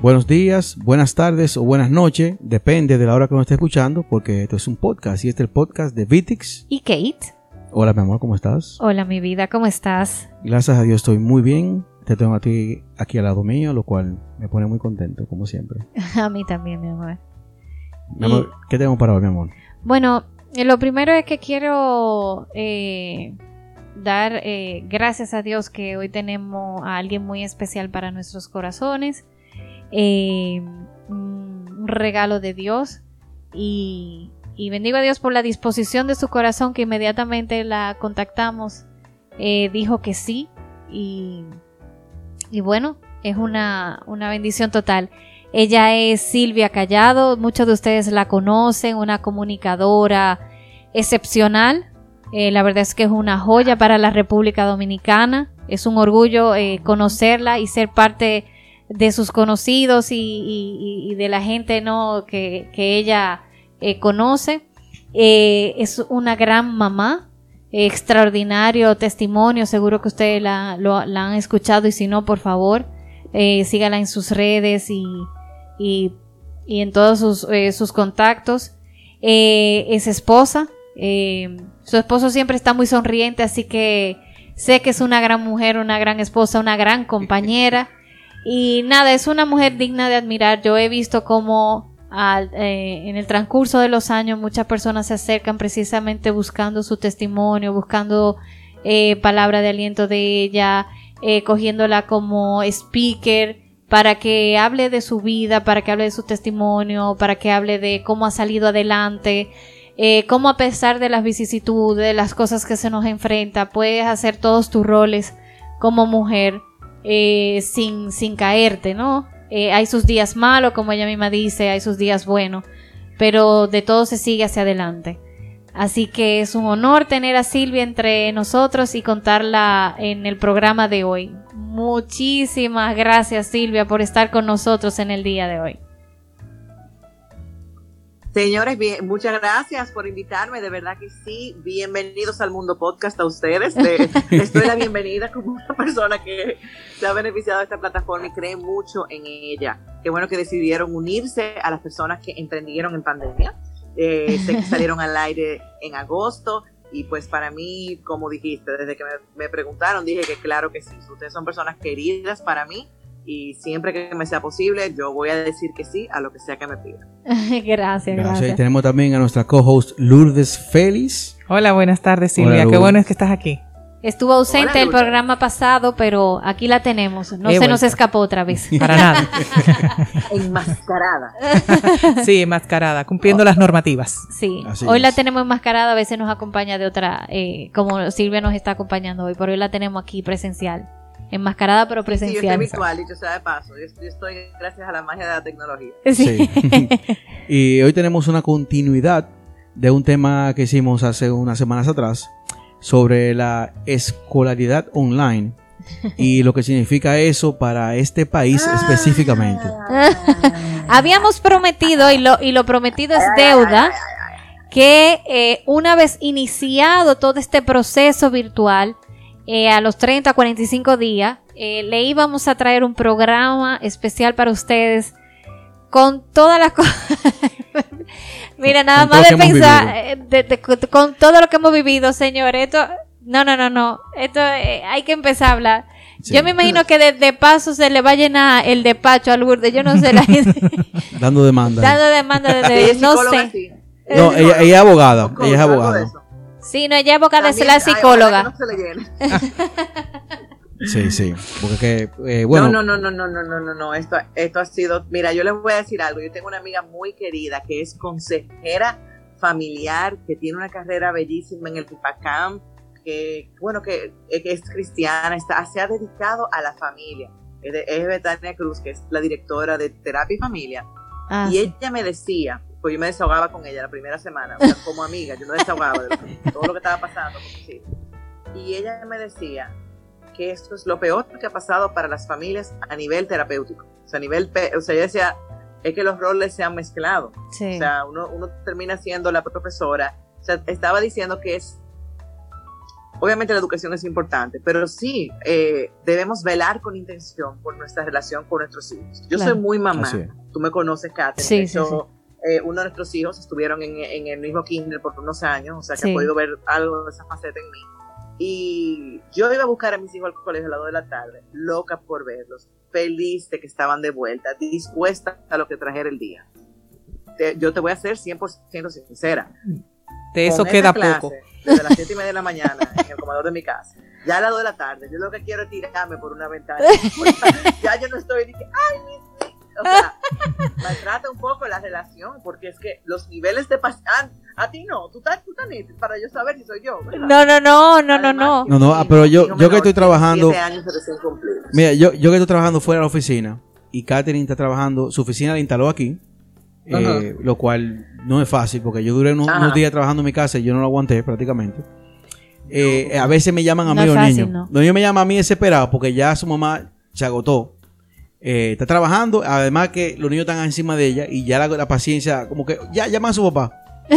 Buenos días, buenas tardes o buenas noches, depende de la hora que nos esté escuchando, porque esto es un podcast y este es el podcast de Vitix. ¿Y Kate? Hola, mi amor, ¿cómo estás? Hola, mi vida, ¿cómo estás? Gracias a Dios estoy muy bien. Te tengo a ti aquí al lado mío, lo cual me pone muy contento, como siempre. a mí también, mi amor. Mi amor, ¿qué tenemos para hoy, mi amor? Bueno, eh, lo primero es que quiero eh, dar eh, gracias a Dios que hoy tenemos a alguien muy especial para nuestros corazones. Eh, un regalo de Dios y, y, bendigo a Dios por la disposición de su corazón que inmediatamente la contactamos. Eh, dijo que sí y, y bueno es una, una, bendición total. Ella es Silvia Callado muchos de ustedes la conocen una comunicadora excepcional. Eh, la verdad es que es una joya para la República Dominicana. Es un orgullo conocerla y ser parte de sus conocidos y, de la gente ¿no? que, que ella eh, conoce. Eh, es una gran mamá, eh, extraordinario testimonio, seguro que ustedes la, lo, han escuchado y si no, por favor, sígala en sus redes y, y, y en todos sus, sus contactos. es esposa, su esposo siempre está muy sonriente, así que sé que es una gran mujer, una gran esposa, una gran compañera. Y nada, es una mujer digna de admirar. Yo he visto cómo eh, en el transcurso de los años muchas personas se acercan precisamente buscando su testimonio, buscando eh, palabra de aliento de ella, eh, cogiéndola como speaker para que hable de su vida, para que hable de su testimonio, para que hable de cómo ha salido adelante, eh, cómo a pesar de las vicisitudes, de las cosas que se nos enfrenta, puedes hacer todos tus roles como mujer eh, sin, sin caerte, ¿no? Eh, hay sus días malos, como ella misma dice, hay sus días buenos, pero de todo se sigue hacia adelante. Así que es un honor tener a Silvia entre nosotros y contarla en el programa de hoy. Muchísimas gracias Silvia por estar con nosotros en el día de hoy. Señores, bien, muchas gracias por invitarme, de verdad que sí, bienvenidos al Mundo Podcast a ustedes, les, les doy la bienvenida como una persona que se ha beneficiado de esta plataforma y cree mucho en ella. Qué bueno que decidieron unirse a las personas que emprendieron en pandemia, eh, sé que salieron al aire en agosto y pues para mí, como dijiste, desde que me, me preguntaron dije que claro que sí, ustedes son personas queridas para mí y siempre que me sea posible, yo voy a decir que sí a lo que sea que me pida. gracias, gracias, gracias. Y tenemos también a nuestra co-host Lourdes Félix. Hola, buenas tardes Silvia, Hola, qué bueno es que estás aquí. Estuvo ausente Hola, el programa pasado, pero aquí la tenemos. No eh, se bueno. nos escapó otra vez. Para nada. enmascarada. sí, enmascarada, cumpliendo oh. las normativas. Sí, Así hoy es. la tenemos enmascarada, a veces nos acompaña de otra, eh, como Silvia nos está acompañando hoy, pero hoy la tenemos aquí presencial enmascarada pero presencial. Sí, yo estoy virtual, dicho sea de paso. Yo, yo, estoy gracias a la magia de la tecnología. Sí. sí. y hoy tenemos una continuidad de un tema que hicimos hace unas semanas atrás sobre la escolaridad online y lo que significa eso para este país ah. específicamente. Habíamos prometido, y lo, y lo prometido es deuda, que eh, una vez iniciado todo este proceso virtual, eh, a los 30 a 45 días, eh, le íbamos a traer un programa especial para ustedes con todas las cosas. Mira, nada con más de pensar, eh, de, de, con todo lo que hemos vivido, señor, esto, no, no, no, no, esto eh, hay que empezar a hablar. Sí. Yo me imagino que de, de, paso se le va a llenar el despacho al Lourdes, yo no sé la Dando demanda. Dando demanda de, de no sé. Sí. No, ella, ella, es abogada, ella es abogada. Sí, no, ella es abogada, es la psicóloga. Sí, sí, porque que, eh, bueno. No, no, no, no, no, no, no, no, esto, esto ha sido, mira, yo les voy a decir algo, yo tengo una amiga muy querida que es consejera familiar, que tiene una carrera bellísima en el Pipacam, que, bueno, que, que, es cristiana, está, se ha dedicado a la familia, es, de, es Betania Cruz, que es la directora de Terapia y Familia, ah, y sí. ella me decía, pues yo me desahogaba con ella la primera semana, o sea, como amiga, yo me desahogaba de todo lo que estaba pasando, sí. y ella me decía, que esto es lo peor que ha pasado para las familias a nivel terapéutico. O sea, a nivel, o sea, ella decía, es que los roles se han mezclado. Sí. O sea, uno, uno termina siendo la profesora. O sea, estaba diciendo que es obviamente la educación es importante, pero sí eh, debemos velar con intención por nuestra relación con nuestros hijos. Yo Claro. soy muy mamá, tú me conoces, Katherine. Sí, sí, hecho, eh, uno de nuestros hijos estuvieron en, en el mismo kinder por unos años, o sea que Sí. he podido ver algo de esa faceta en mí. Y yo iba a buscar a mis hijos al colegio a las 2 de la tarde, loca por verlos, feliz de que estaban de vuelta, dispuesta a lo que trajera el día. Te- yo te voy a ser 100% sincera. De eso Con queda clase, poco. Desde las 7 y media de la mañana en el comedor de mi casa. Ya a las 2 de la tarde, yo lo que quiero es tirarme por una ventana. ya yo no estoy, dije, ay, mis hijos". O sea, maltrata un poco la relación, porque es que los niveles de pasión. A ti no, tú estás, tú estás para yo saber si soy yo. ¿verdad? No, no, no, no, no, no. No, no, ah, pero yo- yo que estoy trabajando- años. Mira, yo, yo que estoy trabajando fuera de la oficina y Katherine está trabajando, su oficina la instaló aquí, eh, lo cual no es fácil porque yo duré unos, días trabajando en mi casa y yo no lo aguanté prácticamente. Eh, a veces me llaman a No mí es los fácil, niños. no. Los niños me llaman a mí desesperado porque ya su mamá se agotó. Eh, está trabajando, además que los niños están encima de ella y ya la, la paciencia, como que ya llaman a su papá.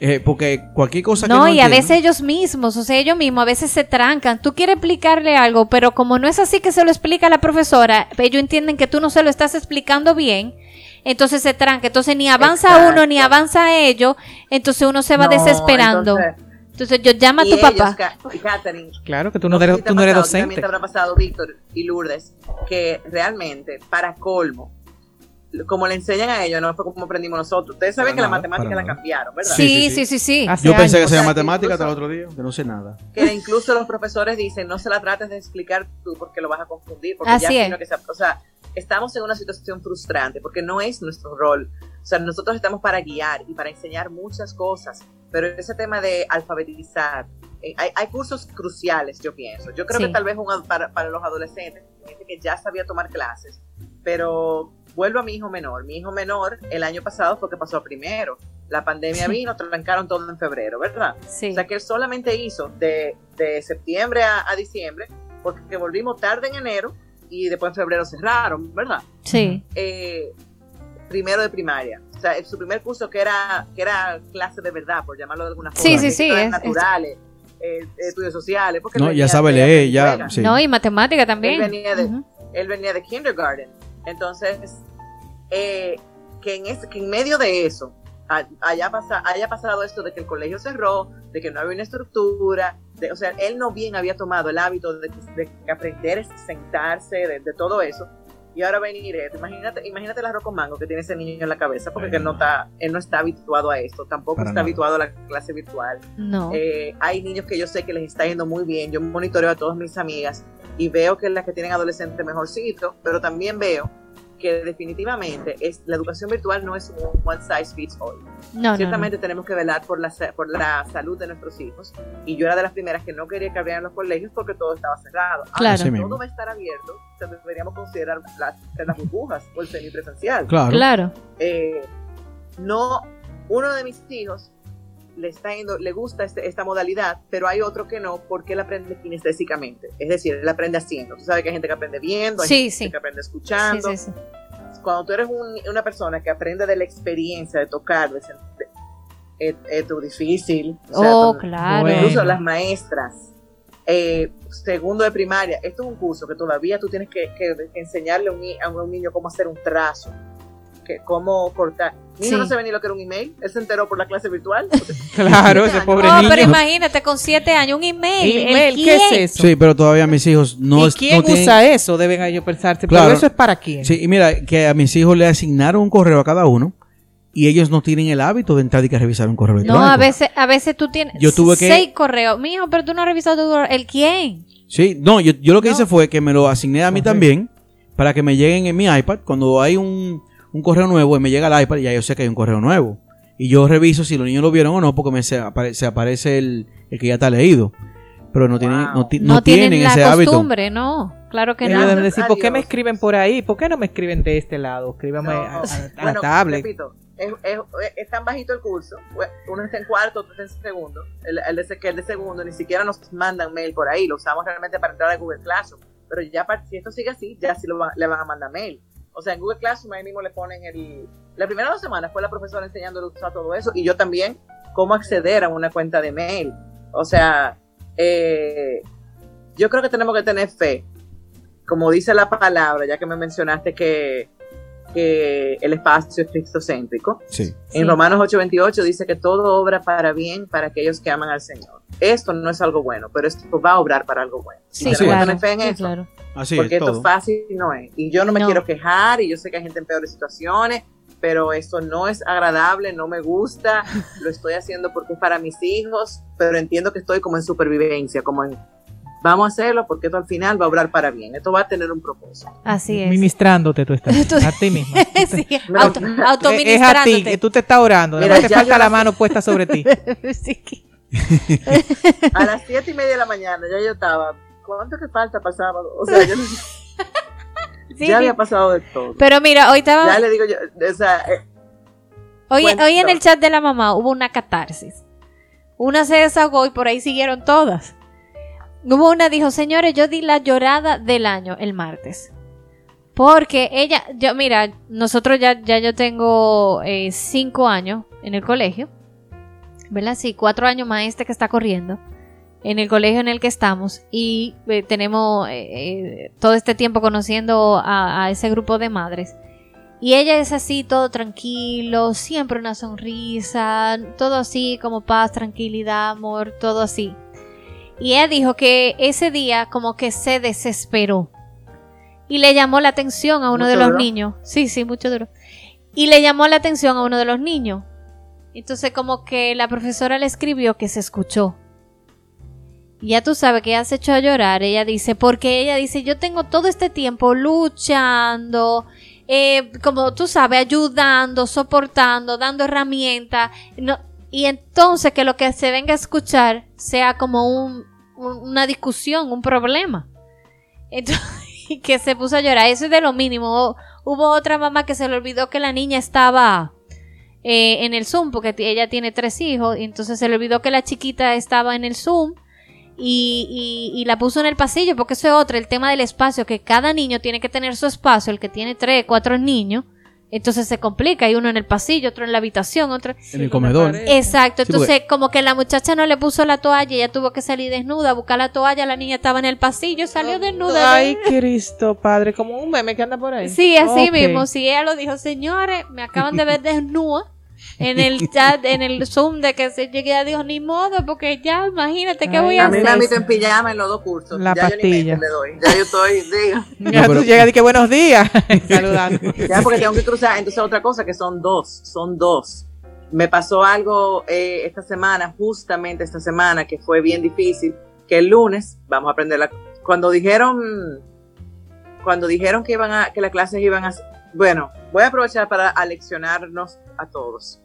Eh, porque cualquier cosa que No, no y a veces ellos mismos, o sea, ellos mismos a veces se trancan. Tú quieres explicarle algo, pero como no es así que se lo explica la profesora, ellos entienden que tú no se lo estás explicando bien, entonces se tranca. Entonces ni avanza Exacto. uno ni avanza ellos, entonces uno se va No, desesperando. entonces, Entonces yo llama a y tu ellos, papá. Ca- y Katherine, Claro que tú no, sé eres, si tú no eres pasado, También docente. te habrá pasado, Víctor y Lourdes, que realmente, para colmo, como le enseñan a ellos, no fue como aprendimos nosotros. Ustedes saben Para que la nada, matemática para la nada. cambiaron, ¿verdad? Sí, sí, sí, sí. Hace Yo pensé que años. O sea, matemática hasta el otro día, que no sé nada. Que incluso los profesores dicen, no se la trates de explicar tú porque lo vas a confundir. Porque Así ya es. que se- o sea, estamos en una situación frustrante porque no es nuestro rol. O sea, nosotros estamos para guiar y para enseñar muchas cosas, pero ese tema de alfabetizar, eh, hay, hay cursos cruciales, yo pienso. Yo creo Sí. que tal vez un para, para los adolescentes, gente que ya sabía tomar clases, pero vuelvo a mi hijo menor. Mi hijo menor el año pasado fue que pasó primero. La pandemia Sí. vino, trancaron todo en febrero, ¿verdad? Sí. O sea que él solamente hizo de, de septiembre a, a diciembre, porque volvimos tarde en enero y después en febrero cerraron, ¿verdad? Sí. Eh, primero de primaria. O sea, su primer curso que era, que era clase de verdad, por llamarlo de alguna forma. Sí, sí, sí, es- naturales, eh, estudios sociales. Porque No, ya sabe leer, ya, sí. No, y matemática también. Él venía de- Ujú. Él venía de kindergarten. Entonces, eh, que, en ese- que en medio de eso ha- haya, pasa- haya pasado esto de que el colegio cerró, de que no había una estructura, de- o sea, él no bien había tomado el hábito de, de aprender es sentarse, de, de todo eso. Y ahora venir esto. Imagínate, imagínate el arroz con mango que tiene ese niño en la cabeza, porque Ay, él no está, él no está habituado a esto, tampoco Para está nada. habituado a la clase virtual. No. Eh, hay niños que yo sé que les está yendo muy bien. Yo monitoreo a todas mis amigas y veo que las que tienen adolescentes mejorcito, pero también veo que definitivamente es, la educación virtual no es un one size fits all. no, no, Ciertamente tenemos que velar por la, por la salud de nuestros hijos. Y yo era de las primeras que no quería que abrieran los colegios porque todo estaba cerrado. Ahora Claro. Todo va a estar abierto. o sea, deberíamos considerar las, las burbujas o el semipresencial Claro. Claro. eh, no, uno de mis hijos le está yendo, le gusta este- esta modalidad, pero hay otro que no, porque él aprende kinestésicamente. Es decir, él aprende haciendo. Tú sabes que hay gente que aprende viendo, hay Sí, gente sí. que aprende escuchando. sí, sí. Cuando tú eres un- una persona que aprende de la experiencia, de tocar, de es, es tu difícil. O sea, Oh, claro. Bueno. Incluso las maestras, eh, segundo de primaria, esto es un curso que todavía tú tienes que, que enseñarle a un, a un niño cómo hacer un trazo, que, cómo cortar. Mi hijo Sí. no sabía ni lo que era un email, él se enteró por la clase virtual. Claro, ese pobre No, niño. pero imagínate, con siete años, un email. ¿El Email, ¿Qué es quién? eso? Sí, pero todavía mis hijos no, ¿Y quién no tienen- usa eso? Deben ellos pensarse. Claro. Pero eso es para quién. Sí, y mira, que a mis hijos le asignaron un correo a cada uno y ellos no tienen el hábito de entrar y que revisar un correo No, electrónico. a veces, a veces tú tienes Yo tuve que- seis correos. Mijo, pero tú no has revisado tu correo. ¿El quién? Sí, no, yo, yo lo que No. hice fue que me lo asigné a mí también para que me lleguen en mi iPad. Cuando hay un, un correo nuevo y me llega al iPad, ya yo sé que hay un correo nuevo. Y yo reviso si los niños lo vieron o no, porque me se, apare- se aparece el, el que ya está leído. Pero no tienen, no, ti- No, no tienen, tienen ese hábito. costumbre, no. Claro que Ellos no. deben decir, ¿por qué me escriben por ahí? ¿Por qué no me escriben de este lado? Escríbame No, a, a- a la tablet. repito, es, es- es tan bajito el curso, pues, uno está en cuarto, otro está en segundo, el, el, de, que el de segundo ni siquiera nos mandan mail por ahí, lo usamos realmente para entrar a Google Classroom, pero ya si esto sigue así, ya sí lo va- le van a mandar mail. O sea, en Google Classroom ahí mismo le ponen el... La primera dos semanas fue la profesora enseñándole a usar todo eso y yo también cómo acceder a una cuenta de mail. O sea, eh, yo creo que tenemos que tener fe, como dice la palabra, ya que me mencionaste que, que el espacio es cristocéntrico. Sí. En Sí. Romanos 8:28 dice que todo obra para bien para aquellos que aman al Señor. Esto no es algo bueno, pero esto va a obrar para algo bueno. Sí, claro. fe en Sí, eso, claro. Así porque es esto todo. fácil no es. Y yo no me No. quiero quejar, y yo sé que hay gente en peores situaciones, pero esto no es agradable, no me gusta, lo estoy haciendo porque es para mis hijos, pero entiendo que estoy como en supervivencia, como en vamos a hacerlo porque esto al final va a obrar para bien, esto va a tener un propósito. Así es. Ministrándote tú estás. Tú- a ti mismo. sí, auto, Es a ti, que tú te estás orando. Mira, te falta la mano puesta sobre ti. Sí. A las siete y media de la mañana ya yo estaba, ¿cuánto que falta para sábado? O sea, yo no- Sí, ya había pasado de todo. Pero mira, hoy estaba, Ya le digo yo, o sea, eh, hoy, cuenta. hoy en el chat de la mamá hubo una catarsis. Una se desahogó y por ahí siguieron todas. Hubo una dijo, señores, yo di la llorada del año el martes. Porque ella, yo, mira, nosotros ya, ya yo tengo eh, cinco años en el colegio. ¿Verdad? Sí, cuatro años más este que está corriendo. En el colegio en el que estamos. Y eh, tenemos eh, eh, todo este tiempo conociendo a, a ese grupo de madres. Y ella es así, todo tranquilo, siempre una sonrisa, todo así como paz, tranquilidad, amor, todo así. Y ella dijo que ese día como que se desesperó. Y le llamó la atención a uno ¿Mucho de los duro? niños. Sí, sí, mucho duro. Y le llamó la atención a uno de los niños. Entonces como que la profesora le escribió que se escuchó. Y ya tú sabes que ella se echó a llorar. Ella dice, porque ella dice, yo tengo todo este tiempo luchando, eh, como tú sabes, ayudando, soportando, dando herramientas. No, y entonces que lo que se venga a escuchar sea como un, un- una discusión, un problema. Entonces, que se puso a llorar. Eso es de lo mínimo. Hubo otra mamá que se le olvidó que la niña estaba eh, en el Zoom, porque ella tiene tres hijos, y entonces se le olvidó que la chiquita estaba en el Zoom. Y- y la puso en el pasillo, porque eso es otro, el tema del espacio, que cada niño tiene que tener su espacio, el que tiene tres, cuatro niños, entonces se complica, hay uno en el pasillo, otro en la habitación, otro... En el comedor. Exacto, Sí, entonces como que la muchacha no le puso la toalla, ella tuvo que salir desnuda a buscar la toalla, la niña estaba en el pasillo, salió desnuda. Ay, Cristo, padre, como un meme que anda por ahí. Sí, así mismo, sí, ella lo dijo, señores, me acaban de ver desnuda en el chat, en el Zoom de que se llegue, ella dijo, ni modo, porque ya, imagínate, ¿qué voy a a mí hacer? me en pijama en los dos cursos. La ya yo ni le doy. Ya yo estoy, digo. Ya No, tú llegas y que buenos días. Saludando. Ya porque tengo que cruzar. Entonces otra cosa que son dos, son dos. Me pasó algo eh, esta semana, justamente esta semana, que fue bien difícil, que el lunes, vamos a aprender la... Cuando dijeron, cuando dijeron que iban a, que las clases iban a... Bueno, voy a aprovechar para aleccionarnos a todos.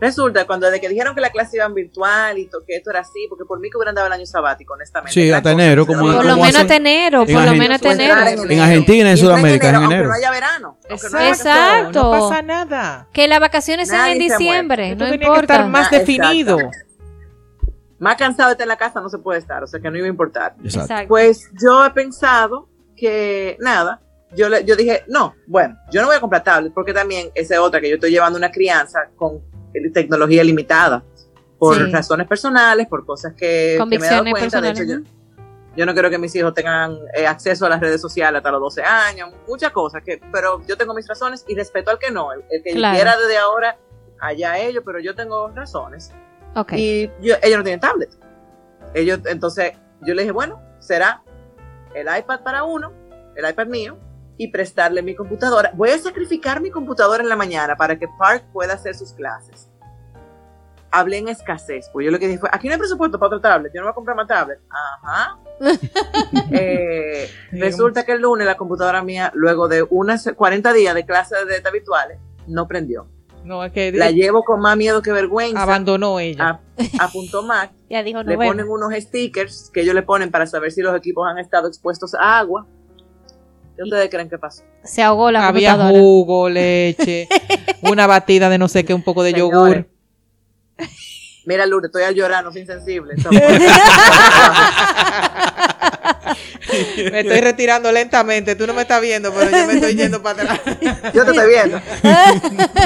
Resulta, cuando desde que dijeron que la clase iban virtual y que esto era así, porque por mí que hubieran dado el año sabático, honestamente. Sí, hasta enero, como- Por lo ¿Cómo menos hasta enero, En por lo menos hasta enero. en En Argentina y en Sudamérica, en aunque enero. no haya verano. aunque no haya- Exacto. No pasa nada. Que las vacaciones sean en diciembre, no tenía que importa. estar más Ah, definido. Más cansado de estar en la casa no se puede estar, o sea que no iba a importar. Exacto. Exacto. Pues yo he pensado que nada, yo, le- yo dije, no, bueno, yo no voy a comprar tablet porque también esa es otra que yo estoy llevando una crianza con tecnología limitada por Sí. razones personales, por cosas que, que me he dado cuenta. De hecho, yo, yo no quiero que mis hijos tengan eh, acceso a las redes sociales hasta los 12 años, muchas cosas, que, pero yo tengo mis razones y respeto al que no, el, el que Claro. quiera desde ahora, allá ellos, pero yo tengo razones. Y yo- ellos no tienen tablet. Ellos, entonces, yo le dije, bueno, será el iPad para uno, el iPad mío, y prestarle mi computadora. Voy a sacrificar mi computadora en la mañana para que Park pueda hacer sus clases. Hablé en escasez, pues yo lo que dije fue, aquí no hay presupuesto para otro tablet, yo no voy a comprar más tablet. Ajá. Eh, resulta que el lunes la computadora mía, luego de unas 40 días de clases de virtuales, no prendió. No, es que La llevo con más miedo que vergüenza abandonó ella. a, a punto Mac Ya dijo, no le ponen unos stickers que ellos le ponen para saber si los equipos han estado expuestos a agua. ¿Qué ustedes creen que pasó? Se ahogó la Había computadora. jugo, leche, una batida de no sé qué, un poco de Señores, yogur. Mira, Lourdes, estoy no soy insensible. Me estoy retirando lentamente. Tú no me estás viendo, pero yo me estoy yendo para atrás. Yo te estoy viendo.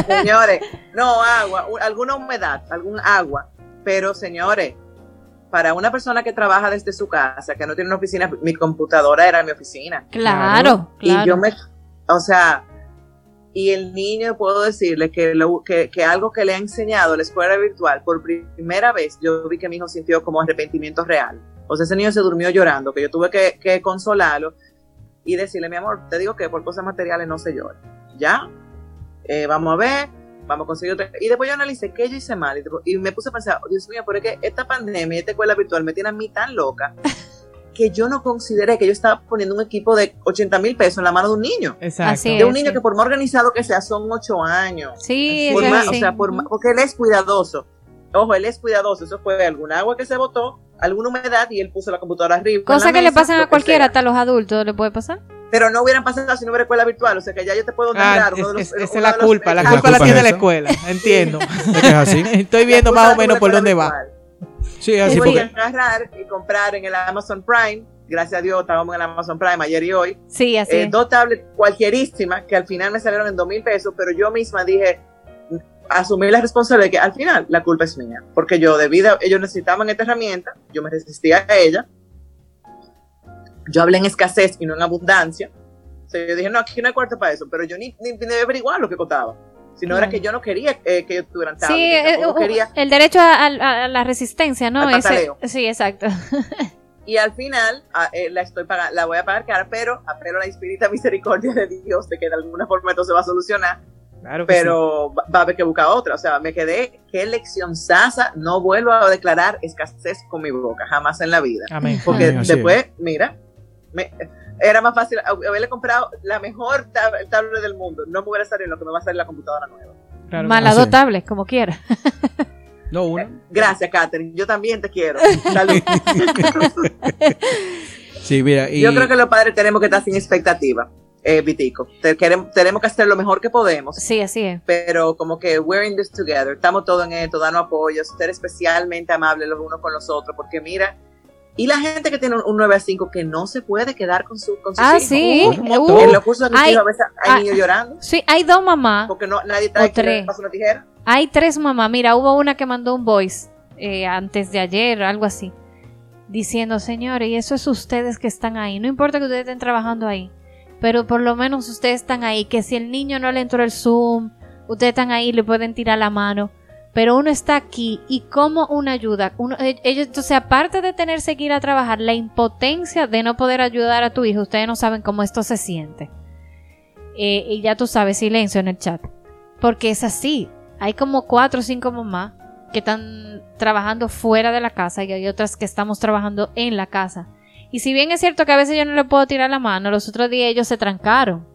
señores, no agua, alguna humedad, algún agua. Pero, señores, para una persona que trabaja desde su casa, que no tiene una oficina, mi computadora era mi oficina. Claro, claro. Y yo me, o sea, y el niño puedo decirle que, lo, que, que, algo que le ha enseñado la escuela virtual, por primera vez yo vi que mi hijo sintió como arrepentimiento real. O sea, ese niño se durmió llorando, que yo tuve que, que consolarlo y decirle, mi amor, te digo que por cosas materiales no se llora. ¿Ya? Eh, vamos a ver, vamos a conseguir otra. Y después yo analicé qué yo hice mal y, me puse a pensar, Dios mío, pero es que esta pandemia, esta escuela virtual me tiene a mí tan loca que yo no consideré que yo estaba poniendo un equipo de 80 mil pesos en la mano de un niño. Exacto. de un niño que por más organizado que sea, son 8 años. Sí, Por es más- o sea, por más- porque él es cuidadoso. Ojo, él es cuidadoso. Eso fue alguna agua que se botó, alguna humedad y él puso la computadora arriba. Cosa que le pasan a cualquiera, hasta a los adultos le puede pasar. Pero no hubieran pasado si no hubiera escuela virtual. O sea que ya yo te puedo Ah, es- uno de los- es- uno esa es la de los- culpa, la La culpa la culpa tiene es la escuela, entiendo. Es que es así. Estoy viendo más o menos de por dónde va. Sí, así Voy porque a agarrar y comprar en el Amazon Prime. Gracias a Dios estábamos en el Amazon Prime ayer y hoy. Sí, así. eh, dos tablets cualquierísimas que al final me salieron en dos mil pesos, pero yo misma dije, asumí la responsabilidad de que al final la culpa es mía, porque yo debido, ellos necesitaban esta herramienta, yo me resistía a ella, yo hablé en escasez y no en abundancia, o sea, yo dije, no, aquí no hay cuarto para eso, pero yo ni, ni, ni averiguar lo que costaba, sino era Claro. que yo no quería eh, que ellos tuvieran Sí, eh, tampoco uh, quería el derecho a, a- a la resistencia, ¿no? Al Ese- sí, exacto. y al final ah, eh, la estoy pagando, la voy a pagar cara, pero apelo a la infinita misericordia de Dios de que de alguna forma esto se va a solucionar Claro que sí. pero va va a haber que buscar otra. O sea, me quedé, qué lección sasa, no vuelvo a declarar escasez con mi boca, jamás en la vida. Amén. Porque Amén, después, mira, me- era más fácil haberle comprado la mejor tab- tablet del mundo. No me hubiera salido lo que me va a salir la computadora nueva. Claro que Mala sí. dos tablets, como quiera. no una. Gracias, Catherine. Yo también te quiero. Salud. Sí, mira, y Yo creo que los padres tenemos que estar sin expectativa, eh, Vitico. Te- queremos- tenemos que hacer lo mejor que podemos. Sí, así es. pero como que we're in this together, estamos todos en esto, danos apoyo, ser especialmente amables los unos con los otros, porque mira, y la gente que tiene un, un 9 a 5 que no se puede quedar con, su, con sus Ah, hijos. sí. Uh, En los cursos de mis Ay, hijos a veces hay ah, niños llorando sí, hay dos mamás. porque no, nadie trae tres. una tijera. Hay tres mamás. Mira, hubo una que mandó un voice eh, antes de ayer, algo así, diciendo, señores, y eso es ustedes que están ahí. No importa que ustedes estén trabajando ahí, pero por lo menos ustedes están ahí. Que si el niño no le entró el Zoom, ustedes están ahí, le pueden tirar la mano. Pero uno está aquí y como una ayuda. Uno, e- ellos, entonces, aparte de tenerse que ir a trabajar, la impotencia de no poder ayudar a tu hijo, ustedes no saben cómo esto se siente. Eh, y ya tú sabes, silencio en el chat. Porque es así. Hay como cuatro o cinco mamás que están trabajando fuera de la casa y hay otras que estamos trabajando en la casa. Y si bien es cierto que a veces yo no le puedo tirar la mano, los otros días ellos se trancaron.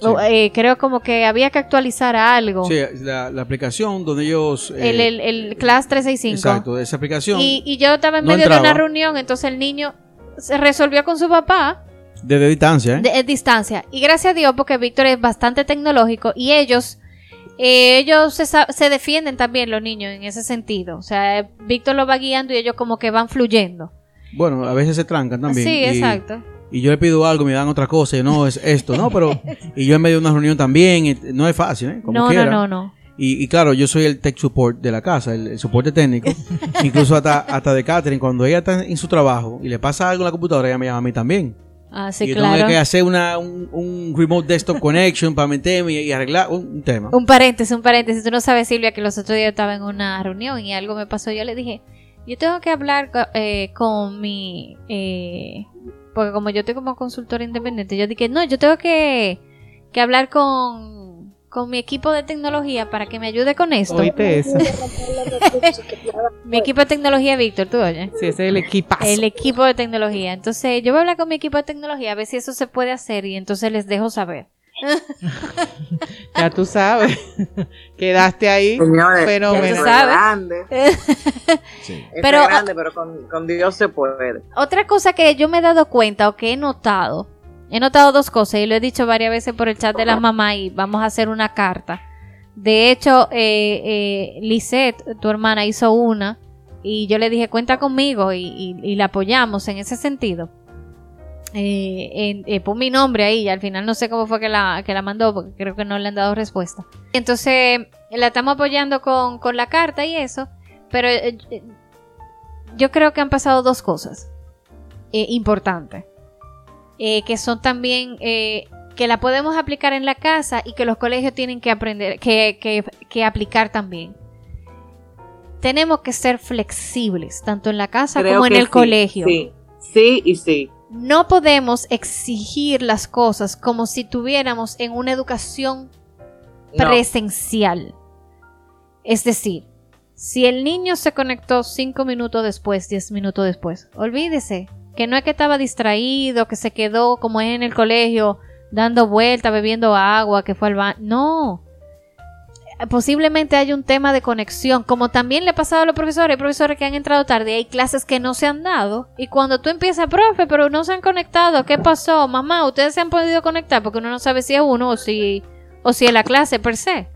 Sí. Eh, creo como que había que actualizar algo. sí, la, la aplicación donde ellos... eh, el, el, el Class 365. Exacto, esa aplicación Y, y yo estaba en no medio de una reunión, entonces el niño se resolvió con su papá desde distancia, ¿eh? de, de distancia. Y gracias a Dios, porque Víctor es bastante tecnológico y ellos, eh, ellos se, se defienden también los niños en ese sentido. O sea, Víctor lo va guiando y ellos como que van fluyendo. Bueno, a veces se trancan también. sí, y, exacto. Y yo le pido algo, me dan otra cosa, y no, es esto, ¿no? Pero, y yo en medio de una reunión también, y no es fácil, ¿eh? Como No, quiera. no, no, no. Y, y claro, yo soy el tech support de la casa, el, el soporte técnico, incluso hasta, hasta de Catherine, cuando ella está en su trabajo y le pasa algo en la computadora, ella me llama a mí también. Ah, sí, y yo claro. tengo que hacer una, un, un remote desktop connection para meterme y, y arreglar un, un tema. Un paréntesis, un paréntesis. Tú no sabes, Silvia, que los otros días estaba en una reunión y algo me pasó. Yo le dije, yo tengo que hablar eh, con mi... eh, porque como yo estoy como consultora independiente, yo dije, no, yo tengo que, que hablar con, con mi equipo de tecnología para que me ayude con esto. Oíste eso. Mi equipo de tecnología, Víctor, tú oyes. Sí, ese es el equipazo. El equipo de tecnología. Entonces, yo voy a hablar con mi equipo de tecnología a ver si eso se puede hacer y entonces les dejo saber. Ya tú sabes. Quedaste ahí. Señores, Fenómeno. esto Ya es tú sabes. grande, Sí. Pero- grande, pero con, con Dios se puede. Otra cosa que yo me he dado cuenta o que he notado, he notado dos cosas y lo he dicho varias veces por el chat de la mamá y vamos a hacer una carta. De hecho, eh, eh, Lisette, tu hermana, hizo una y yo le dije cuenta conmigo y, y- y la apoyamos en ese sentido. Eh, eh, pon mi nombre ahí y al final no sé cómo fue que la, que la mandó porque creo que no le han dado respuesta. Entonces la estamos apoyando con, con la carta y eso, pero eh, eh, yo creo que han pasado dos cosas importantes, que son también que la podemos aplicar en la casa y que los colegios tienen que aprender, que, que- que aplicar también. Tenemos que ser flexibles, tanto en la casa Creo como en el sí, colegio. Sí, sí y sí. No podemos exigir las cosas como si tuviéramos en una educación No. presencial. Es decir, si el niño se conectó cinco minutos después, diez minutos después, olvídese que no es que estaba distraído, que se quedó como es en el colegio dando vueltas, bebiendo agua, que fue al baño. No. Posiblemente hay un tema de conexión, como también le ha pasado a los profesores, hay profesores que han entrado tarde, hay clases que no se han dado, y cuando tú empiezas, profe, pero no se han conectado, ¿qué pasó? Mamá, ustedes se han podido conectar, porque uno no sabe si es uno o si, o si es la clase per se.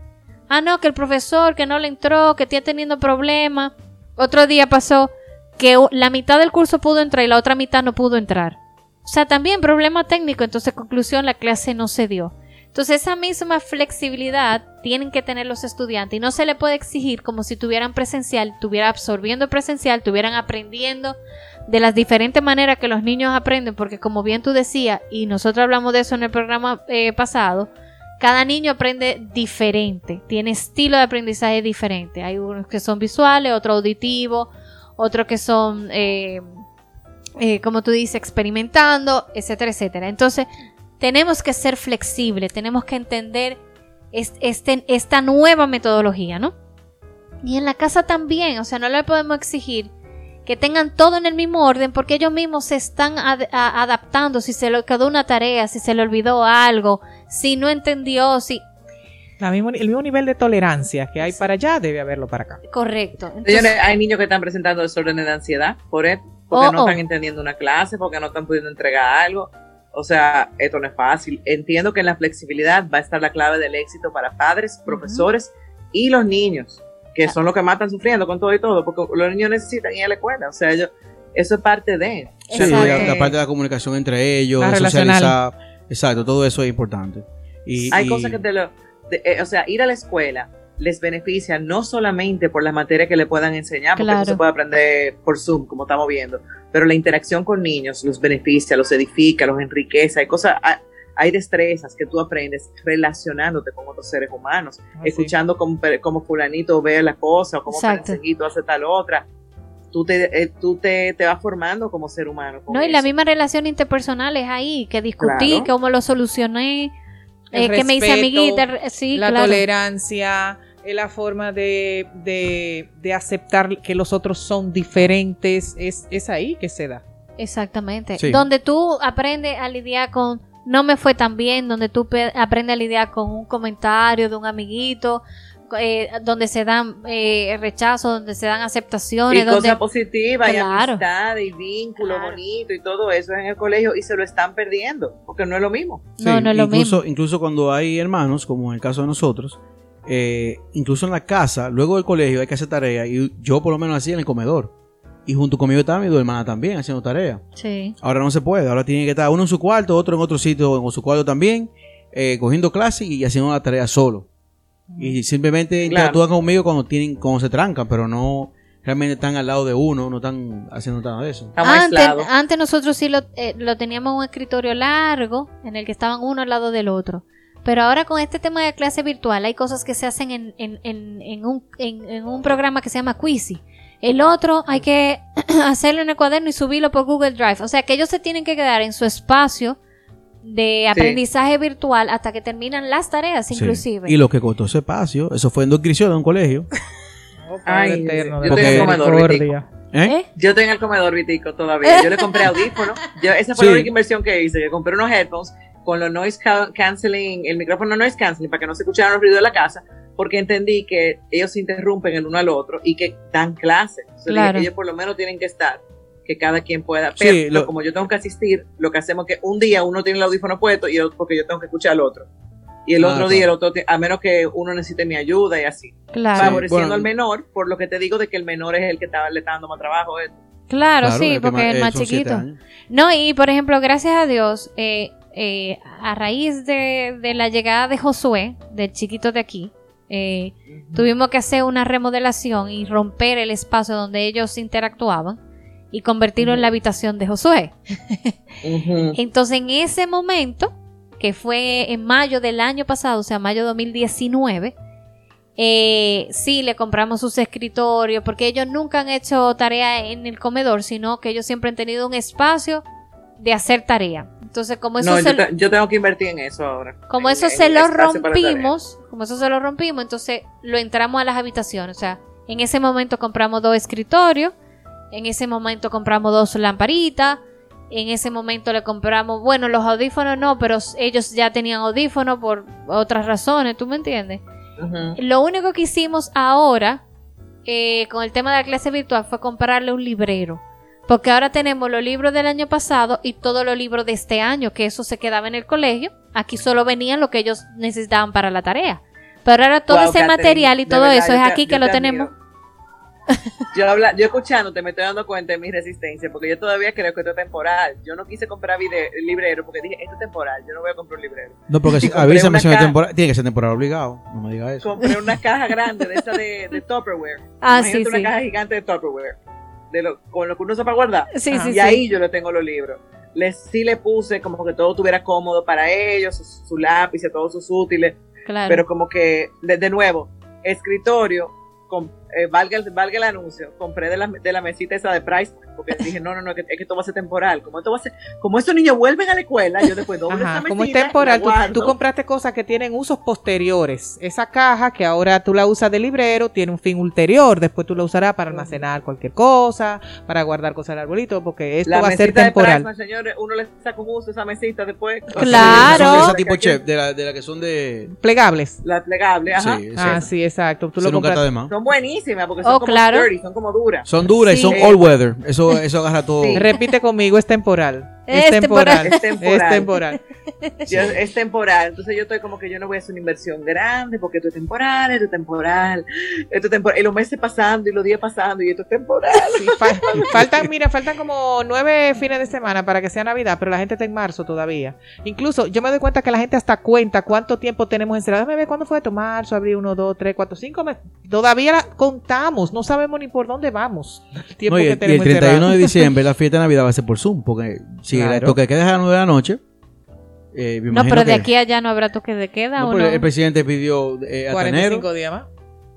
Ah, no, que el profesor que no le entró, que está teniendo problemas. Otro día pasó que la mitad del curso pudo entrar y la otra mitad no pudo entrar. O sea, también problema técnico, entonces conclusión, la clase no se dio. Entonces esa misma flexibilidad tienen que tener los estudiantes y no se le puede exigir como si tuvieran presencial, estuvieran absorbiendo presencial, estuvieran aprendiendo de las diferentes maneras que los niños aprenden, porque como bien tú decías, y nosotros hablamos de eso en el programa eh, pasado, cada niño aprende diferente, tiene estilo de aprendizaje diferente. Hay unos que son visuales, otros auditivos, otros que son, eh, eh, como tú dices, experimentando, etcétera, etcétera. Entonces, tenemos que ser flexibles, tenemos que entender es- este- esta nueva metodología, ¿no? Y en la casa también, o sea, no le podemos exigir que tengan todo en el mismo orden porque ellos mismos se están ad- a- adaptando, si se le quedó una tarea, si se le olvidó algo, si no entendió, si... La mismo- el mismo nivel de tolerancia que hay para allá debe haberlo para acá. Correcto. Entonces, Señores, hay niños que están presentando desórdenes de ansiedad por esto, porque Oh, no oh. están entendiendo una clase, porque no están pudiendo entregar algo. O sea, esto no es fácil. Entiendo que en la flexibilidad va a estar la clave del éxito para padres, profesores y los niños, que Ah. son los que más están sufriendo con todo y todo, porque los niños necesitan ir a la escuela. O sea, ellos, eso es parte de. Sí, la, la parte de la comunicación entre ellos, socializar. Exacto, todo eso es importante. Y, Hay y- cosas que te lo. de- eh, o sea, ir a la escuela les beneficia no solamente por las materias que le puedan enseñar, porque Claro. eso se puede aprender por Zoom, como estamos viendo, pero la interacción con niños los beneficia, los edifica, los enriquece. Hay cosas, hay, hay destrezas que tú aprendes relacionándote con otros seres humanos, Así. escuchando cómo, cómo fulanito ve las cosas, o cómo perenceñito hace tal otra. Tú te, eh, tú te, te vas formando como ser humano. No, y la misma relación interpersonal es ahí, que discutí, Claro. cómo lo solucioné, eh, que me hice amiguita, sí, la claro. tolerancia, eh, la forma de, de, de aceptar que los otros son diferentes, es, es ahí que se da. Exactamente. Sí. Donde tú aprendes a lidiar con no me fue tan bien, donde tú aprendes a lidiar con un comentario de un amiguito, eh, donde se dan eh, rechazos, donde se dan aceptaciones, y donde cosas positivas y amistad y vínculo Claro. bonito y todo eso en el colegio y se lo están perdiendo porque no es lo mismo. no, Sí, no es lo incluso, mismo. incluso cuando hay hermanos, como en el caso de nosotros, eh, incluso en la casa, luego del colegio hay que hacer tarea y yo por lo menos hacía en el comedor. Y junto conmigo estaba mi dos hermanas también haciendo tarea. Sí. Ahora no se puede, ahora tiene que estar uno en su cuarto, otro en otro sitio, en su cuarto también, eh, cogiendo clase y haciendo la tarea solo. Y simplemente Claro. interactúan conmigo cuando tienen, cuando se trancan, pero no realmente están al lado de uno, no están haciendo nada de eso. Antes, nosotros sí lo, eh, lo teníamos en un escritorio largo en el que estaban uno al lado del otro. Pero ahora con este tema de clase virtual hay cosas que se hacen en, en, en, en un, en, en un programa que se llama Quizy. El otro hay que hacerlo en el cuaderno y subirlo por Google Drive. O sea que ellos se tienen que quedar en su espacio de aprendizaje virtual hasta que terminan las tareas Sí. inclusive. Y lo que costó ese espacio, eso fue en inscripción de un colegio. Oh, Ay, eterno, yo de tengo un comedor, misericordia. ¿Eh? ¿Eh? Yo tengo el comedor vitico todavía. Yo le compré audífonos. Yo, esa fue Sí. la única inversión que hice. Que compré unos headphones con los noise ca- canceling, el micrófono noise canceling para que no se escucharan los ruidos de la casa, porque entendí que ellos se interrumpen el uno al otro y que dan clase. Entonces, dije, Claro. ellos por lo menos tienen que estar, que cada quien pueda. Sí, Pero lo- como yo tengo que asistir, lo que hacemos es que un día uno tiene el audífono puesto y otro porque yo tengo que escuchar al otro. Y el Ah, otro claro. día el otro, a menos que uno necesite mi ayuda y así. Claro, Favoreciendo bueno. al menor, por lo que te digo de que el menor es el que está, le está dando más trabajo. eh. claro, sí, el que porque es eh, más chiquito. No, y por ejemplo, gracias a Dios, eh, eh, a raíz de, de la llegada de Josué, del chiquito de aquí, eh, tuvimos que hacer una remodelación y romper el espacio donde ellos interactuaban. y convertirlo en la habitación de Josué. Entonces, en ese momento, que fue en mayo del año pasado, o sea, mayo 2019, eh, sí le compramos sus escritorios, porque ellos nunca han hecho tarea en el comedor, sino que ellos siempre han tenido un espacio de hacer tarea. Entonces, como eso No, se, yo, te- yo tengo que invertir en eso ahora. como En- eso en se lo rompimos, como eso se lo rompimos, entonces lo entramos a las habitaciones. O sea, en ese momento compramos dos escritorios, en ese momento compramos dos lamparitas, en ese momento le compramos, bueno, los audífonos no, pero ellos ya tenían audífonos por otras razones, ¿tú me entiendes? Lo único que hicimos ahora eh, con el tema de la clase virtual fue comprarle un librero. Porque ahora tenemos los libros del año pasado y todos los libros de este año, que eso se quedaba en el colegio. Aquí solo venían lo que ellos necesitaban para la tarea. Pero ahora todo Wow, ese Catherine, material y todo verdad, eso es te- aquí que lo te tenemos. Yo, habla, yo escuchándote me estoy dando cuenta de mi resistencia, porque yo todavía creo que esto es temporal. Yo no quise comprar vide- librero porque dije, esto es temporal, yo no voy a comprar un librero. No, porque si, avísame si no es temporal. Tiene que ser temporal obligado. No me diga eso. Compré una caja grande de esa de, de Tupperware. Ah, Imagínate sí, una sí. caja gigante de Tupperware, de lo, con lo que uno usa para guardar. Sí, sí, y sí. ahí yo le tengo los libros. Les, sí le puse como que todo estuviera cómodo para ellos, su, su lápiz, todos sus útiles, Claro. pero como que, de, de nuevo, escritorio, com- eh, valga, el, valga el anuncio, compré de la, de la mesita esa de Price, porque dije, no, no, no, es que, es que esto va a ser temporal, como esto va a ser, como esos niños vuelven a la escuela, yo después doblo Ajá, esa como es temporal, tú, compraste cosas que tienen usos posteriores. Esa caja que ahora tú la usas de librero tiene un fin ulterior. Después tú la usarás para almacenar cualquier cosa, para guardar cosas al arbolito, porque esto la va a ser mesita de temporal. Priceman, señores, uno le saca un uso a esa mesita después. Claro. De ese tipo chef, de la, de la que son de. Plegables. La plegable, ajá. Sí, Ah, sí. exacto. Tú lo nunca está compraste. de más. Son buenísimas porque son Oh, como claro. sturdy, son como duras. Son duras y son all weather. Eso, eso agarra todo. Sí. Repite conmigo, es temporal. Es, temporal. Es temporal. Es temporal. Yo- es temporal. Entonces yo estoy como que yo no voy a hacer una inversión grande porque esto es temporal, esto es temporal, esto es temporal. Y los meses pasando y los días pasando y esto es temporal. Sí, faltan, mira, faltan como nueve fines de semana para que sea Navidad, pero la gente está en marzo todavía. Incluso yo me doy cuenta que la gente hasta cuenta cuánto tiempo tenemos encerrado. Déjame ver cuándo fue esto, marzo, abril, uno, dos, tres, cuatro, cinco meses. Todavía la contamos, no sabemos ni por dónde vamos. El tiempo No, y, que el, y el tenemos 31 encerrado. de diciembre la fiesta de Navidad va a ser por Zoom, porque si Claro. el toque queda a las 9 de la noche, eh, me no, pero de que- aquí a allá no habrá toque de queda no, o pero no. el presidente pidió eh, hasta 45 enero. días más.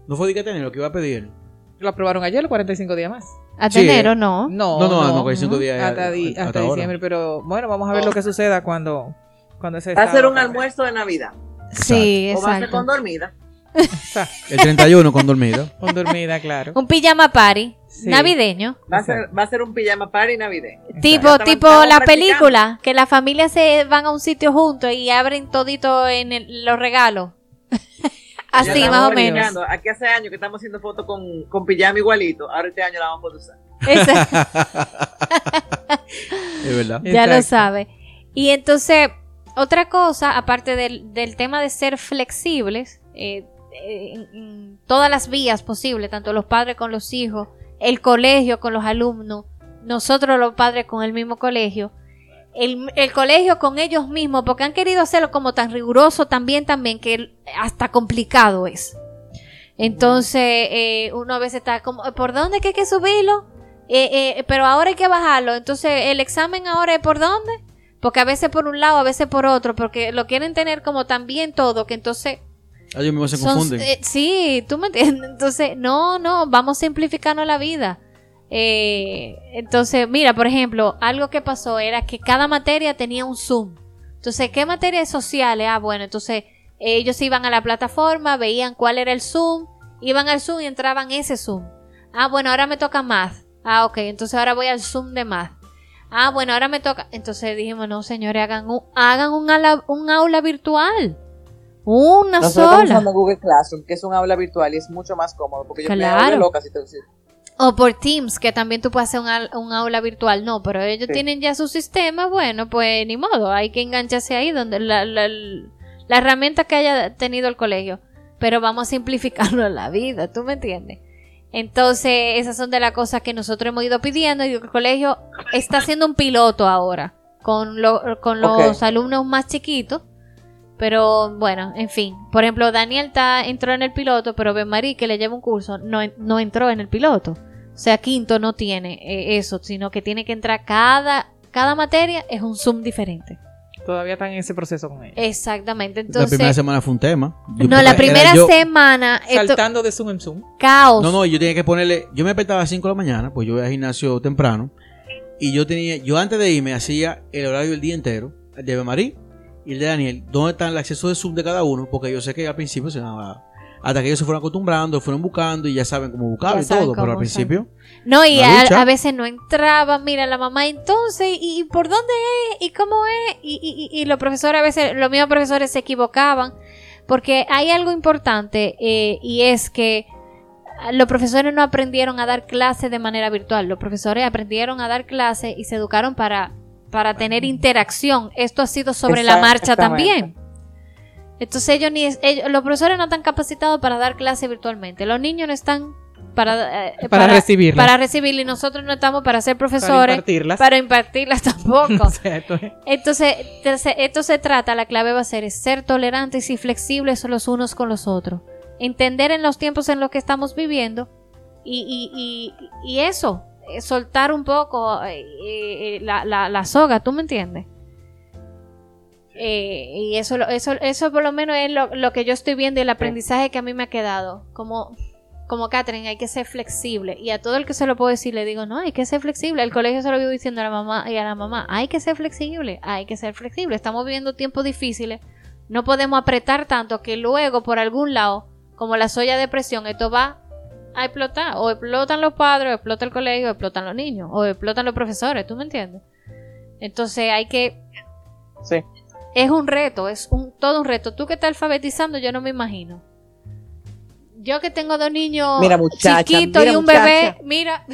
No fue de que hasta enero, que iba a pedir. Lo aprobaron ayer, los 45 días más. Hasta Sí, enero no. No, No, no, no, 45 días Hasta, di- hasta hasta ahora. diciembre, pero bueno, vamos a ver lo que suceda cuando, cuando se Va a ser un almuerzo de Navidad. Sí, O va a ser exacto. con dormida. El 31 con dormida. Con dormida, claro. Un pijama party Sí. navideño. Va a ser, va a ser un pijama party navideño. Tipo, tipo estamos la practicando. película, que las familias se van a un sitio juntos y abren todito en el- los regalos. Así, más o menos. Aquí hace años que estamos haciendo fotos con, con pijama igualito. Ahora este año la vamos a usar. Es verdad. ya lo sabe. Y entonces, otra cosa, aparte del, del tema de ser flexibles, eh, en, en todas las vías posibles, tanto los padres con los hijos, el colegio con los alumnos, nosotros los padres con el mismo colegio, el, el colegio con ellos mismos, porque han querido hacerlo como tan riguroso también, también, que hasta complicado es. Entonces, eh, uno a veces está como, ¿por dónde que hay que subirlo? Eh, eh, pero ahora hay que bajarlo. Entonces, el examen ahora es por dónde? Porque a veces por un lado, a veces por otro, porque lo quieren tener como tan bien todo, que entonces... Ellos mismos se son- confunden. eh, sí, tú me entiendes. Entonces, no, no, vamos simplificando la vida. Eh, entonces, mira, por ejemplo, algo que pasó era que cada materia tenía un Zoom. Entonces, ¿qué materias sociales? Ah, bueno, entonces ellos iban a la plataforma, veían cuál era el Zoom, iban al Zoom y entraban ese Zoom. Ah, bueno, ahora me toca Math. Ah, ok, entonces ahora voy al Zoom de Math. Ah, bueno, ahora me toca. Entonces dijimos, no, señores, hagan un, hagan un, ala- un aula virtual. Una Nosotros estamos sola. usando Google Classroom, que es un aula virtual y es mucho más cómodo. Porque yo me Claro. vuelvo loca si te O por Teams, que también tú puedes hacer un, un aula virtual. No, pero ellos Sí. tienen ya su sistema. Bueno, pues ni modo. Hay que engancharse ahí donde la, la, la herramienta que haya tenido el colegio. Pero vamos a simplificarlo la vida, ¿tú me entiendes? Entonces, esas son de las cosas que nosotros hemos ido pidiendo y el colegio está haciendo un piloto ahora con, lo- con los alumnos más chiquitos. Pero bueno, en fin. Por ejemplo, Daniel está, entró en el piloto, pero Ben Marie, que le lleva un curso, no, no entró en el piloto. O sea, quinto no tiene eh, eso, sino que tiene que entrar cada, cada materia es un Zoom diferente. Todavía están en ese proceso con ella. Exactamente. la Entonces, primera semana fue un tema. Yo- no, la era primera yo- semana, esto, Saltando de Zoom en Zoom. caos. No, no, yo tenía que ponerle. Yo me despertaba a las 5 de la mañana, pues yo voy al gimnasio temprano. Y yo tenía, yo antes de irme hacía el horario del día entero, el de Marí y el de Daniel, dónde está el acceso de Zoom de cada uno, porque yo sé que al principio se llamaba. Hasta que ellos se fueron acostumbrando, fueron buscando y ya saben cómo buscarlo Ya y todo, pero al principio. No, y a, veces no entraba, mira la mamá, entonces, ¿y, y por dónde es? ¿Y cómo es? Y, y- y- y los profesores a veces, los mismos profesores se equivocaban, porque hay algo importante eh, y es que los profesores no aprendieron a dar clases de manera virtual, los profesores aprendieron a dar clases y se educaron para, para tener interacción. Esto ha sido sobre la marcha también. Entonces ellos ni ellos- los profesores no están capacitados para dar clases virtualmente. Los niños no están para, eh, Para recibirlas. para recibirla y nosotros no estamos para ser Para profesores impartirlas. para impartirlas tampoco. Entonces, esto se trata, la clave va a ser es ser tolerantes y flexibles los unos con los otros. Entender en los tiempos en los que estamos viviendo y, y, y, y eso, soltar un poco eh, eh, la, la, la soga, ¿tú me entiendes? Eh, y eso, eso, eso por lo menos es lo, lo que yo estoy viendo y el aprendizaje que a mí me ha quedado. Como, como Catherine, hay que ser flexible. Y a todo el que se lo puedo decir, le digo, no, hay que ser flexible. El colegio se lo vivo diciendo a la mamá y a la mamá, hay que ser flexible, hay que ser flexible. Estamos viviendo tiempos difíciles. No podemos apretar tanto que luego, por algún lado, como la soya de presión, esto va a explotar. O explotan los padres, o explota el colegio, o explotan los niños, o explotan los profesores, ¿tú me entiendes? Entonces hay que Sí. es un reto, es un, todo un reto. Tú que estás alfabetizando, yo no me imagino. Yo que tengo dos niños Mira, muchacha, chiquitos mira, y un muchacha. bebé, mira.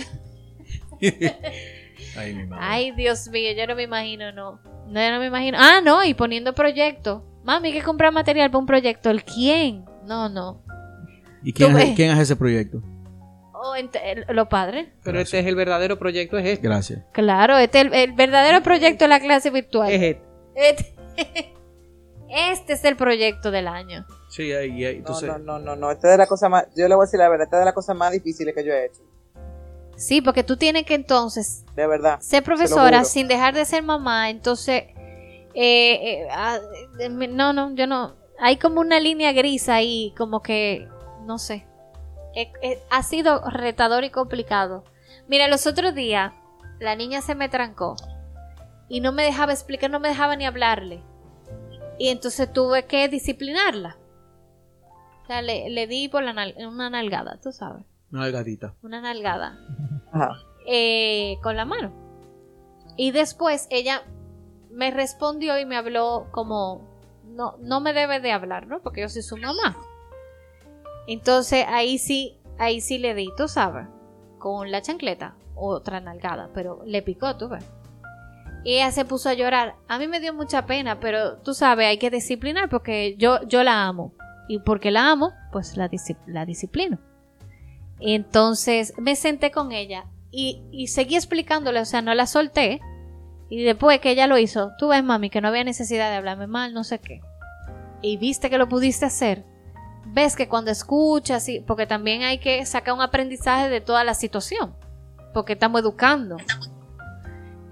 Ay, mi madre. Ay, Dios mío, yo no me imagino, no. No, yo no me imagino. Ah, no, y poniendo proyectos. Mami, hay que comprar material para un proyecto. ¿El quién? No, no. ¿Y quién hace, quién hace ese proyecto? Oh, los padres. Pero este es el verdadero proyecto, es este. Gracias. Claro, este es el, el verdadero proyecto de la clase virtual. Es este. Este, este es el proyecto del año. Sí, ahí, ahí. No, Entonces, no, no, no, no. Esta es de la cosa más, yo le voy a decir la verdad, esta es de las cosas más difíciles que yo he hecho. Sí, porque tú tienes que entonces De verdad. ser profesora sin dejar de ser mamá, entonces, eh, eh, ah, eh, no, no, yo no, hay como una línea gris ahí, como que, no sé, Eh, eh, ha sido retador y complicado. Mira, los otros días, la niña se me trancó y no me dejaba explicar, no me dejaba ni hablarle. Y entonces tuve que disciplinarla. O sea, le, le di por la nal- una nalgada, tú sabes, una gatita. una nalgada Ajá. eh, con la mano. Y después ella me respondió y me habló como, no, no me debe de hablar, ¿no? Porque yo soy su mamá. Entonces ahí sí, ahí sí le di, tú sabes, con la chancleta, otra nalgada, pero le picó, tú ves. Y ella se puso a llorar. A mí me dio mucha pena, pero tú sabes, hay que disciplinar porque yo, yo la amo. Y porque la amo, pues la, la disciplino. Entonces me senté con ella y, y seguí explicándole, o sea, no la solté. Y después que ella lo hizo, tú ves, mami, que no había necesidad de hablarme mal, no sé qué. Y viste que lo pudiste hacer. Ves que cuando escuchas, y, porque también hay que sacar un aprendizaje de toda la situación, porque estamos educando.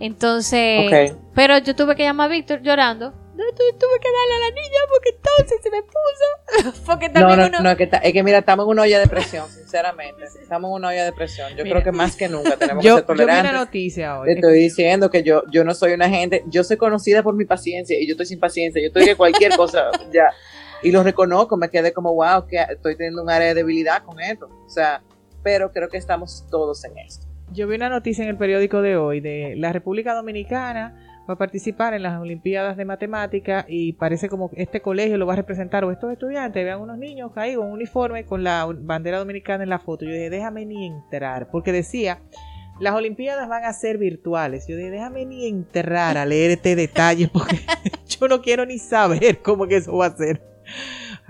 Entonces, pero yo tuve que llamar a Víctor llorando. No, tu- tuve que darle a la niña porque entonces se me puso. porque No, también no, uno. no, es que, ta- es que mira, estamos en una olla de presión, sinceramente. Estamos en una olla de presión. Yo Mira. creo que más que nunca tenemos Yo, que ser yo vi tolerantes. noticia hoy. Te estoy diciendo que yo, yo no soy una gente, yo soy conocida por mi paciencia y yo estoy sin paciencia. Yo estoy de cualquier cosa ya. Y lo reconozco, me quedé como, wow, que estoy teniendo un área de debilidad con esto. O sea, pero creo que estamos todos en esto. Yo vi una noticia en el periódico de hoy de la República Dominicana va a participar en las Olimpiadas de Matemática y parece como este colegio lo va a representar o estos estudiantes vean unos niños ahí con un uniforme con la bandera dominicana en la foto. Yo dije, déjame ni entrar, porque decía, las Olimpiadas van a ser virtuales. Yo dije, déjame ni entrar a leer este detalle porque yo no quiero ni saber cómo que eso va a ser.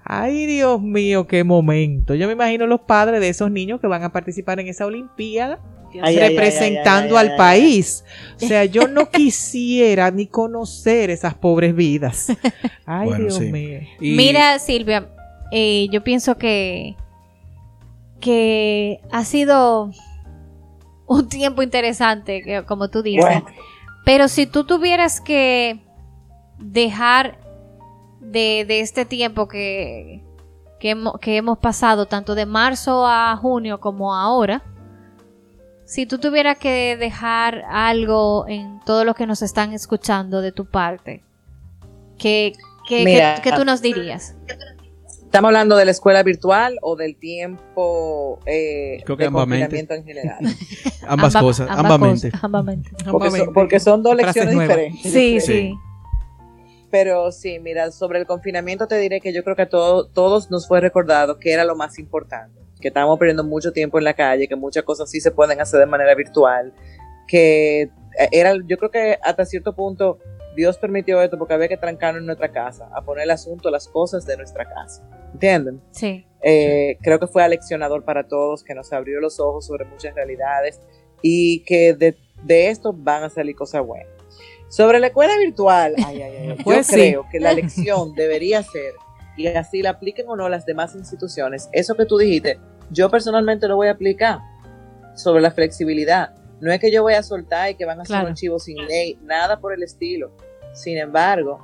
Ay, Dios mío, qué momento. Yo me imagino los padres de esos niños que van a participar en esa Olimpiada Ay, ay, ay, representando ay, ay, al país. O sea, yo no quisiera ni conocer esas pobres vidas. Ay, Bueno, Dios sí. mío. Y- Mira, Silvia, eh, yo pienso que, que ha sido un tiempo interesante, como tú dices. Bueno. Pero si tú tuvieras que dejar de, de este tiempo que, que, hemo- que hemos pasado, tanto de marzo a junio como ahora, si tú tuvieras que dejar algo en todos los que nos están escuchando de tu parte, ¿qué, qué, Mira. qué- qué tú nos dirías? ¿Estamos hablando de la escuela virtual o del tiempo eh, Creo que de ambamente. confinamiento en general? Ambas Amba- cosas, ambas ambamente. cosas, ambamente. Porque son, porque son dos lecciones diferentes. Sí, Sí. Pero sí, mira, sobre el confinamiento te diré que yo creo que a todo- todos nos fue recordado que era lo más importante, que estábamos perdiendo mucho tiempo en la calle, que muchas cosas sí se pueden hacer de manera virtual, que eh, era, yo creo que hasta cierto punto Dios permitió esto porque había que trancarnos en nuestra casa, a poner el asunto, las cosas de nuestra casa, ¿entienden? Sí. Eh, creo que fue aleccionador para todos, que nos abrió los ojos sobre muchas realidades y que de, de esto van a salir cosas buenas. Sobre la escuela virtual, ay, ay, ay, Pues yo sí. creo que la lección debería ser, y así la apliquen o no las demás instituciones, eso que tú dijiste, yo personalmente lo voy a aplicar sobre la flexibilidad. No es que yo voy a soltar y que van a hacer Claro. un archivo sin ley, nada por el estilo. Sin embargo,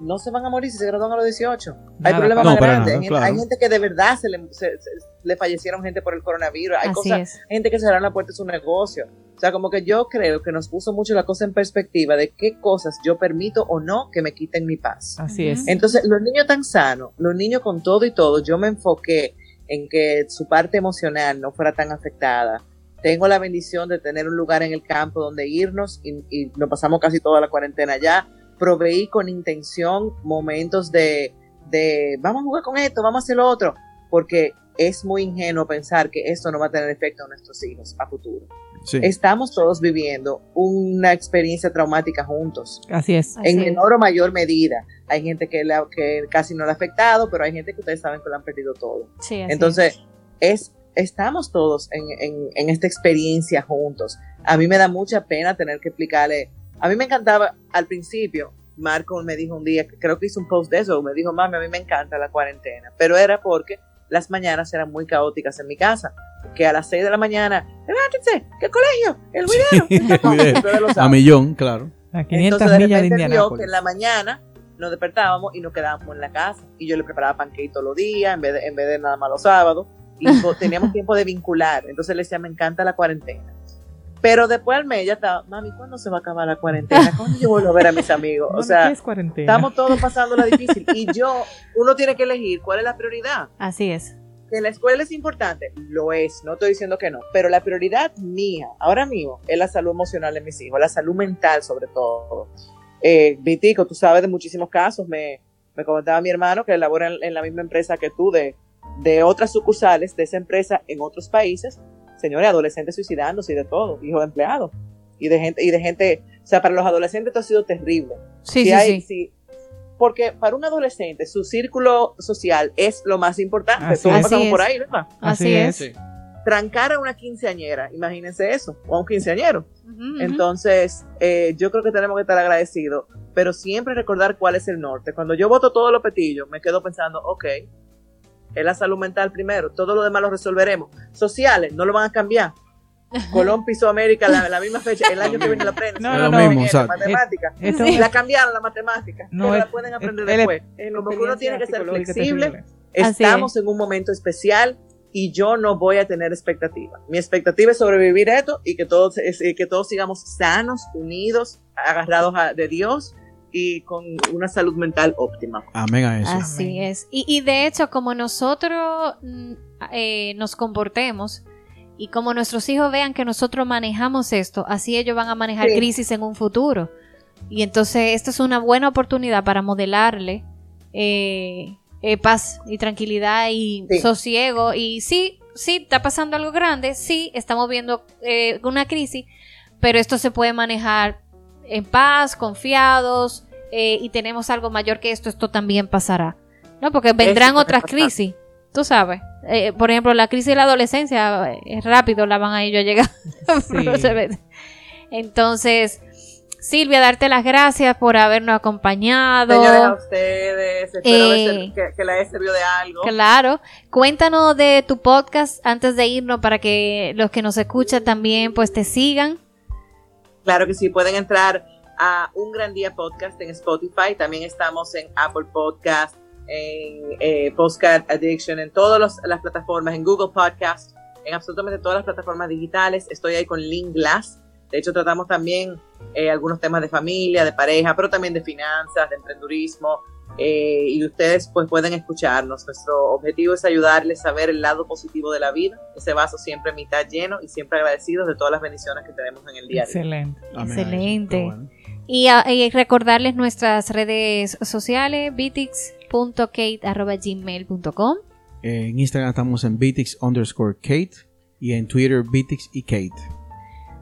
no se van a morir si se gradúan a los 18. Hay problemas no, más grandes. nada, hay, gente, claro. hay gente que de verdad se le, se- se- le fallecieron gente por el coronavirus. Hay Así cosas, es. gente que cerraron la puerta de su negocio. O sea, como que yo creo que nos puso mucho la cosa en perspectiva de qué cosas yo permito o no que me quiten mi paz. Así es. Entonces, los niños tan sanos, los niños con todo y todo, yo me enfoqué en que su parte emocional no fuera tan afectada. Tengo la bendición de tener un lugar en el campo donde irnos y, y nos pasamos casi toda la cuarentena allá. Proveí con intención momentos de, de vamos a jugar con esto, vamos a hacer lo otro, porque es muy ingenuo pensar que esto no va a tener efecto en nuestros hijos a futuro. Sí. Estamos todos viviendo una experiencia traumática juntos Así es. Así en es. menor o mayor medida. Hay gente que, la- que casi no le ha afectado, pero hay gente que ustedes saben que lo han perdido todo. Sí, Entonces, es, estamos todos en, en- en esta experiencia juntos. A mí me da mucha pena tener que explicarle. A mí me encantaba al principio. Marco me dijo un día, creo que hizo un post de eso, me dijo, mami, a mí me encanta la cuarentena, pero era porque las mañanas eran muy caóticas en mi casa, que a las 6 de la mañana, levántense, que el colegio, el video, A millón, claro. A 500 Entonces de millas de repente vio que Indianápolis. en la mañana nos despertábamos y nos quedábamos en la casa. Y yo le preparaba panqueques todos los días, en vez de, en vez de nada más los sábados. Y teníamos tiempo de vincular. Entonces le decía, me encanta la cuarentena. Pero después al mes ya estaba, mami, ¿cuándo se va a acabar la cuarentena? ¿Cuándo yo vuelvo a ver a mis amigos? O sea, ¿qué es cuarentena? estamos todos pasando la difícil. Y yo, uno tiene que elegir cuál es la prioridad. Así es. Que la escuela es importante, lo es, no estoy diciendo que no, pero la prioridad mía, ahora mismo, es la salud emocional de mis hijos, la salud mental sobre todo. Eh, Vitico, tú sabes de muchísimos casos, me, me comentaba mi hermano que labora en, en la misma empresa que tú, de, de otras sucursales de esa empresa en otros países, señores, adolescentes suicidándose y de todo, hijos de empleados, y de gente, y de gente, o sea, para los adolescentes esto ha sido terrible. Sí, Si sí, hay- sí. si- porque para un adolescente su círculo social es lo más importante. Así Todos pasamos por es. ahí, ¿verdad? Así es. Trancar a una quinceañera, imagínense eso, o a un quinceañero. Entonces, eh, yo creo que tenemos que estar agradecidos, pero siempre recordar cuál es el norte. Cuando yo voto todos los petillos, me quedo pensando, ok, es la salud mental primero, todo lo demás lo resolveremos. Sociales, no lo van a cambiar. Colón pisó América la, la misma fecha, el año que viene la prensa. No, no, no. mismo, exacto. Matemática. Esto- La cambiaron la matemática, No, pero es- la pueden aprender es- después. que uno tiene que ser flexible, estamos en un momento especial y yo no voy a tener expectativa. Mi expectativa es sobrevivir esto y que todos, que todos sigamos sanos, unidos, agarrados a- de Dios y con una salud mental óptima. Amén a eso. Así Amén. es. Y, y de hecho, como nosotros mm, eh, nos comportemos y como nuestros hijos vean que nosotros manejamos esto, así ellos van a manejar Sí. crisis en un futuro. Y entonces, esta es una buena oportunidad para modelarle eh, eh, paz y tranquilidad y Sí. sosiego. Y sí, sí, está pasando algo grande, sí, estamos viendo eh, una crisis, pero esto se puede manejar en paz, confiados, eh, y tenemos algo mayor que esto, esto también pasará. ¿No? Porque vendrán otras crisis, tú sabes. Eh, por ejemplo, la crisis de la adolescencia, eh, es rápido, la van a ellos a llegar. Sí. Entonces, Silvia, darte las gracias por habernos acompañado. Señores, a ustedes. Espero Eh, que, que les haya servido de algo. Claro. Cuéntanos de tu podcast antes de irnos para que los que nos escuchan también pues te sigan. Claro que sí, pueden entrar a Un Gran Día Podcast en Spotify. También estamos en Apple Podcast, en eh, Postcard Addiction, en todas las plataformas, en Google Podcast, en absolutamente todas las plataformas digitales. Estoy ahí con Link Glass. De hecho, tratamos también eh, algunos temas de familia, de pareja, pero también de finanzas, de emprendurismo. Eh, y ustedes pues pueden escucharnos. Nuestro objetivo es ayudarles a ver el lado positivo de la vida, ese vaso siempre mitad lleno y siempre agradecidos de todas las bendiciones que tenemos en el día. a día. Excelente. Excelente. Bueno. Y, a- y recordarles nuestras redes sociales, bitix.kate.gmail.com. En Instagram estamos en Bitix underscore Kate y en Twitter Bitix y Kate.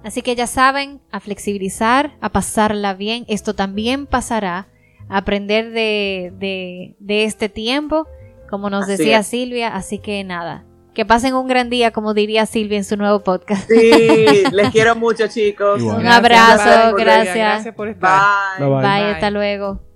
Así que ya saben, a flexibilizar, a pasarla bien. Esto también pasará. Aprender de, de, de este tiempo, como nos Así decía es. Silvia. Así que nada, que pasen un gran día, como diría Silvia en su nuevo podcast. Sí, les quiero mucho, chicos. Igual. Un abrazo, gracias. Gracias por estar. Bye. Bye, bye. Bye, Bye. hasta luego.